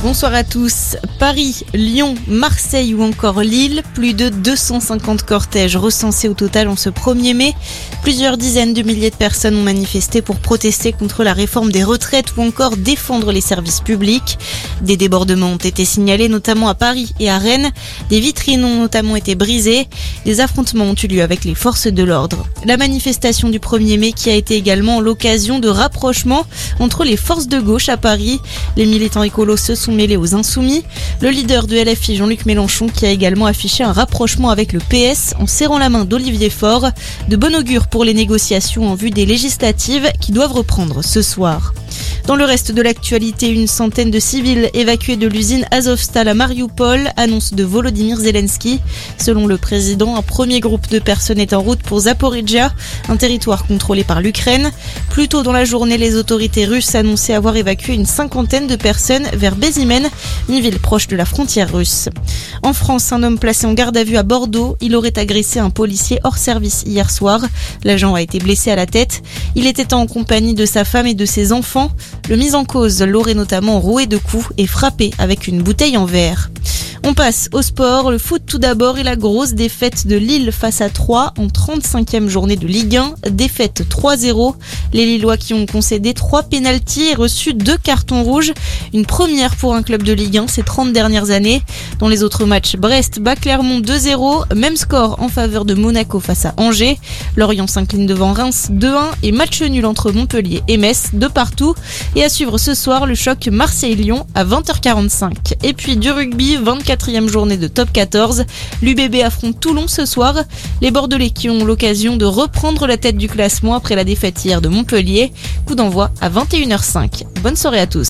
Bonsoir à tous. Paris, Lyon, Marseille ou encore Lille, plus de 250 cortèges recensés au total en ce 1er mai. Plusieurs dizaines de milliers de personnes ont manifesté pour protester contre la réforme des retraites ou encore défendre les services publics. Des débordements ont été signalés notamment à Paris et à Rennes. Des vitrines ont notamment été brisées. Des affrontements ont eu lieu avec les forces de l'ordre. La manifestation du 1er mai qui a été également l'occasion de rapprochement entre les forces de gauche à Paris. Les militants écolos se mêlés aux insoumis. Le leader de LFI, Jean-Luc Mélenchon, qui a également affiché un rapprochement avec le PS en serrant la main d'Olivier Faure. De bon augure pour les négociations en vue des législatives qui doivent reprendre ce soir. Dans le reste de l'actualité, une centaine de civils évacués de l'usine Azovstal à Mariupol, annonce de Volodymyr Zelensky. Selon le président, un premier groupe de personnes est en route pour Zaporizhia, un territoire contrôlé par l'Ukraine. Plus tôt dans la journée, les autorités russes annonçaient avoir évacué une cinquantaine de personnes vers Bézimen, une ville proche de la frontière russe. En France, un homme placé en garde à vue à Bordeaux, il aurait agressé un policier hors service hier soir. L'agent a été blessé à la tête. Il était en compagnie de sa femme et de ses enfants. Le mis en cause l'aurait notamment roué de coups et frappé avec une bouteille en verre. On passe au sport, le foot tout d'abord et la grosse défaite de Lille face à 3 en 35e journée de Ligue 1, défaite 3-0. Les Lillois qui ont concédé 3 pénalties et reçu 2 cartons rouges, une première pour un club de Ligue 1 ces 30 dernières années. Dans les autres matchs, Brest bat Clermont 2-0, même score en faveur de Monaco face à Angers. Lorient s'incline devant Reims 2-1 et match nul entre Montpellier et Metz de partout. Et à suivre ce soir le choc Marseille-Lyon à 20h45. Et puis du rugby, 24 quatrième journée de top 14. L'UBB affronte Toulon ce soir. Les Bordelais qui ont l'occasion de reprendre la tête du classement après la défaite hier de Montpellier. Coup d'envoi à 21h05. Bonne soirée à tous.